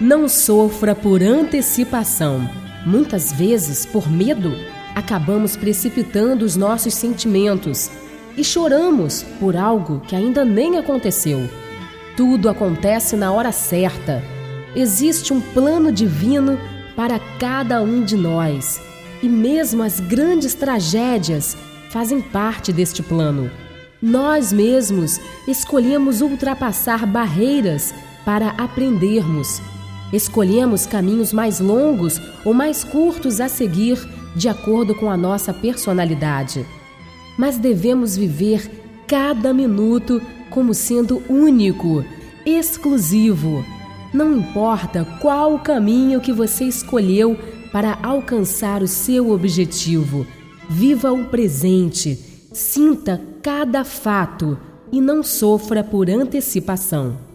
Não sofra por antecipação. Muitas vezes, por medo, acabamos precipitando os nossos sentimentos e choramos por algo que ainda nem aconteceu. Tudo acontece na hora certa. Existe um plano divino para cada um de nós, e mesmo as grandes tragédias fazem parte deste plano. Nós mesmos escolhemos ultrapassar barreiras para aprendermos. Escolhemos caminhos mais longos ou mais curtos a seguir de acordo com a nossa personalidade. Mas devemos viver cada minuto como sendo único, exclusivo. Não importa qual o caminho que você escolheu para alcançar o seu objetivo, viva o presente, sinta cada fato e não sofra por antecipação.